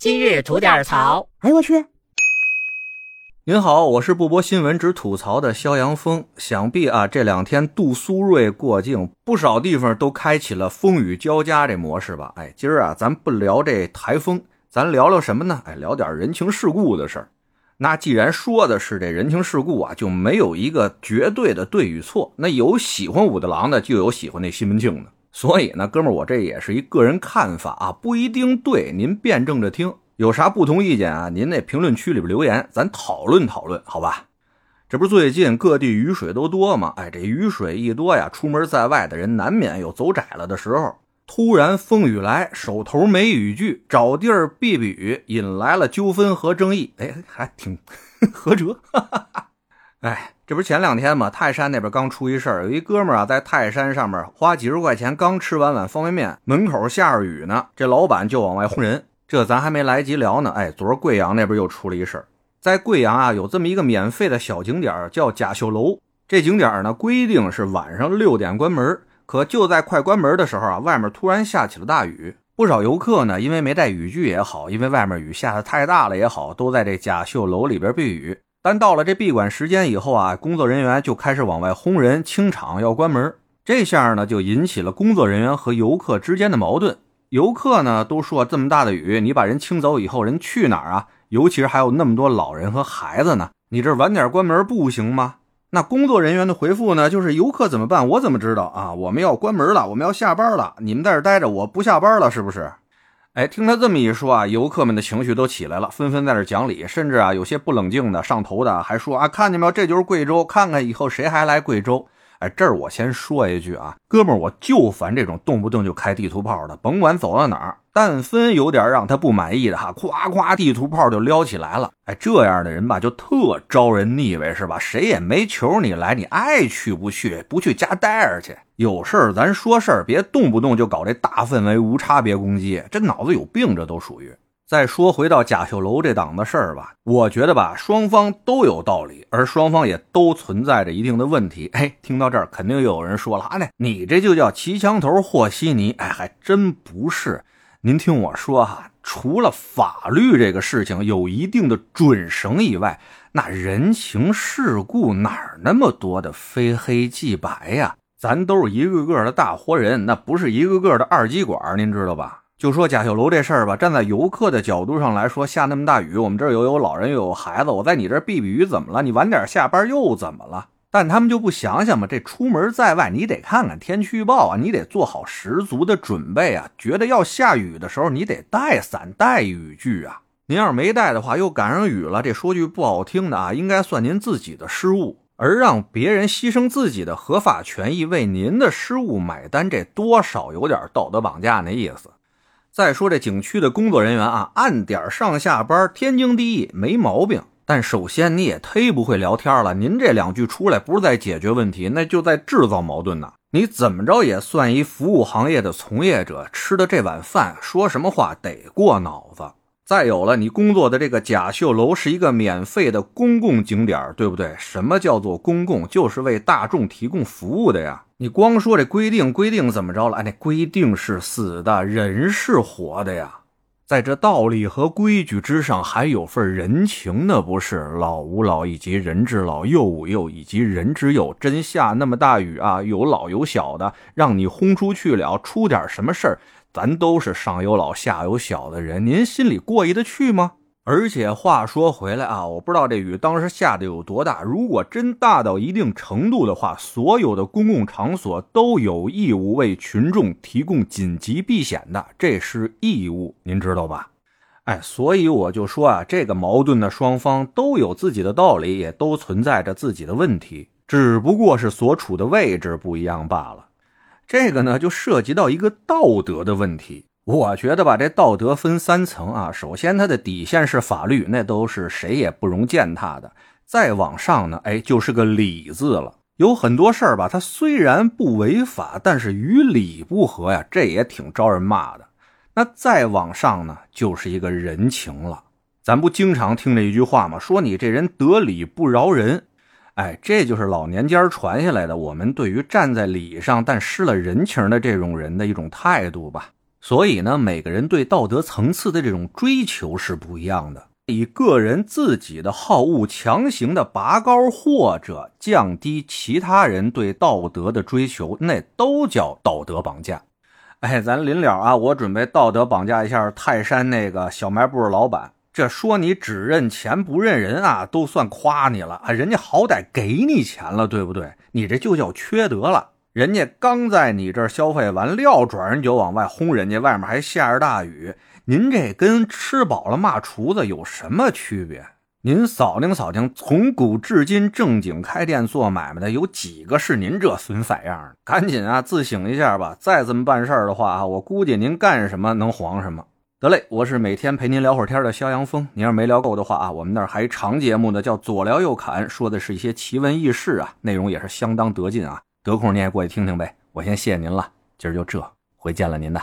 今日吐点槽。哎呦我去！您好，我是不播新闻只吐槽的肖阳峰。想必啊，这两天杜苏芮过境，不少地方都开启了风雨交加这模式吧？哎，今儿啊，咱不聊这台风，咱聊聊什么呢？哎，聊点人情世故的事儿。那既然说的是这人情世故啊，就没有一个绝对的对与错。那有喜欢武大郎的，就有喜欢那西门庆的。所以呢，哥们儿，我这也是一个人看法啊，不一定对，您辩证着听。有啥不同意见啊？您那评论区里边留言，咱讨论讨论，好吧？这不是最近各地雨水都多吗？哎，这雨水一多呀，出门在外的人难免有走窄了的时候。突然风雨来，手头没雨具，找地儿避避雨，引来了纠纷和争议。哎，还挺 合辙。哎，这不是前两天吗？泰山那边刚出一事儿，有一哥们儿啊，在泰山上面花几十块钱，刚吃完碗方便面，门口下着雨呢，这老板就往外轰人。这咱还没来及聊呢，哎，昨儿贵阳那边又出了一事儿，在贵阳啊，有这么一个免费的小景点叫甲秀楼。这景点呢，规定是晚上六点关门，可就在快关门的时候啊，外面突然下起了大雨。不少游客呢，因为没带雨具也好，因为外面雨下的太大了也好，都在这甲秀楼里边避雨。但到了这闭馆时间以后啊，工作人员就开始往外轰人清场，要关门。这下呢，就引起了工作人员和游客之间的矛盾。游客呢都说这么大的雨，你把人清走以后，人去哪儿啊？尤其是还有那么多老人和孩子呢，你这晚点关门不行吗？那工作人员的回复呢，就是游客怎么办？我怎么知道啊？我们要关门了，我们要下班了，你们在这待着，我不下班了，是不是？哎，听他这么一说啊，游客们的情绪都起来了，纷纷在这讲理，甚至啊，有些不冷静的上头的还说啊，看见没有，这就是贵州，看看以后谁还来贵州。哎，这儿我先说一句啊，哥们儿，我就烦这种动不动就开地图炮的，甭管走到哪儿，但分有点让他不满意的哈，夸夸地图炮就撩起来了。哎，这样的人吧，就特招人腻歪，是吧？谁也没求你来，你爱去不去，不去家待着去。有事儿咱说事儿，别动不动就搞这大氛围、无差别攻击，这脑子有病，这都属于。再说回到贾秀楼这档子事儿吧，我觉得吧，双方都有道理，而双方也都存在着一定的问题。哎，听到这儿，肯定又有人说了啊，那你这就叫骑墙头和稀泥。哎，还真不是。您听我说哈，除了法律这个事情有一定的准绳以外，那人情世故哪儿那么多的非黑即白呀？咱都是一个个的大活人，那不是一个个的二极管，您知道吧？就说贾秀楼这事儿吧，站在游客的角度上来说，下那么大雨，我们这儿又有老人又有孩子，我在你这儿避避雨怎么了？你晚点下班又怎么了？但他们就不想想吗？这出门在外，你得看看天气预报啊，你得做好十足的准备啊。觉得要下雨的时候，你得带伞带雨具啊。您要是没带的话，又赶上雨了，这说句不好听的啊，应该算您自己的失误，而让别人牺牲自己的合法权益为您的失误买单，这多少有点道德绑架那意思。再说这景区的工作人员啊，按点上下班，天经地义，没毛病。但首先你也忒不会聊天了，您这两句出来不是在解决问题，那就在制造矛盾呢。你怎么着也算一服务行业的从业者，吃的这碗饭，说什么话得过脑子。再有了，你工作的这个甲秀楼是一个免费的公共景点，对不对？什么叫做公共？就是为大众提供服务的呀。你光说这规定规定怎么着了？哎，那规定是死的，人是活的呀。在这道理和规矩之上，还有份人情呢，不是？老吾老以及人之老，幼吾幼以及人之幼。真下那么大雨啊，有老有小的，让你轰出去了，出点什么事儿？咱都是上有老下有小的人，您心里过意得去吗？而且话说回来啊，我不知道这雨当时下的有多大。如果真大到一定程度的话，所有的公共场所都有义务为群众提供紧急避险的，这是义务，您知道吧？哎，所以我就说啊，这个矛盾的双方都有自己的道理，也都存在着自己的问题，只不过是所处的位置不一样罢了。这个呢，就涉及到一个道德的问题。我觉得吧，这道德分三层啊。首先，它的底线是法律，那都是谁也不容践踏的。再往上呢，哎，就是个礼字了。有很多事儿吧，它虽然不违法，但是与理不合呀，这也挺招人骂的。那再往上呢，就是一个人情了。咱不经常听这一句话吗？说你这人得理不饶人。哎，这就是老年间传下来的，我们对于站在理上但失了人情的这种人的一种态度吧。所以呢，每个人对道德层次的这种追求是不一样的。以个人自己的好恶强行的拔高或者降低其他人对道德的追求，那都叫道德绑架。哎，咱临了啊，我准备道德绑架一下泰山那个小卖部老板。这说你只认钱不认人啊，都算夸你了啊！人家好歹给你钱了，对不对？你这就叫缺德了。人家刚在你这儿消费完，撂转人就往外轰，人家外面还下着大雨。您这跟吃饱了骂厨子有什么区别？您扫听扫听，从古至今正经开店做买卖的有几个是您这损色样的？赶紧啊，自省一下吧！再这么办事儿的话啊，我估计您干什么能黄什么。得嘞，我是每天陪您聊会儿天的肖阳峰。您要是没聊够的话啊，我们那儿还长节目呢，叫左聊右侃，说的是一些奇闻异事啊，内容也是相当得劲啊。有空你也过去听听呗。我先谢谢您了，今儿就这，回见了您的。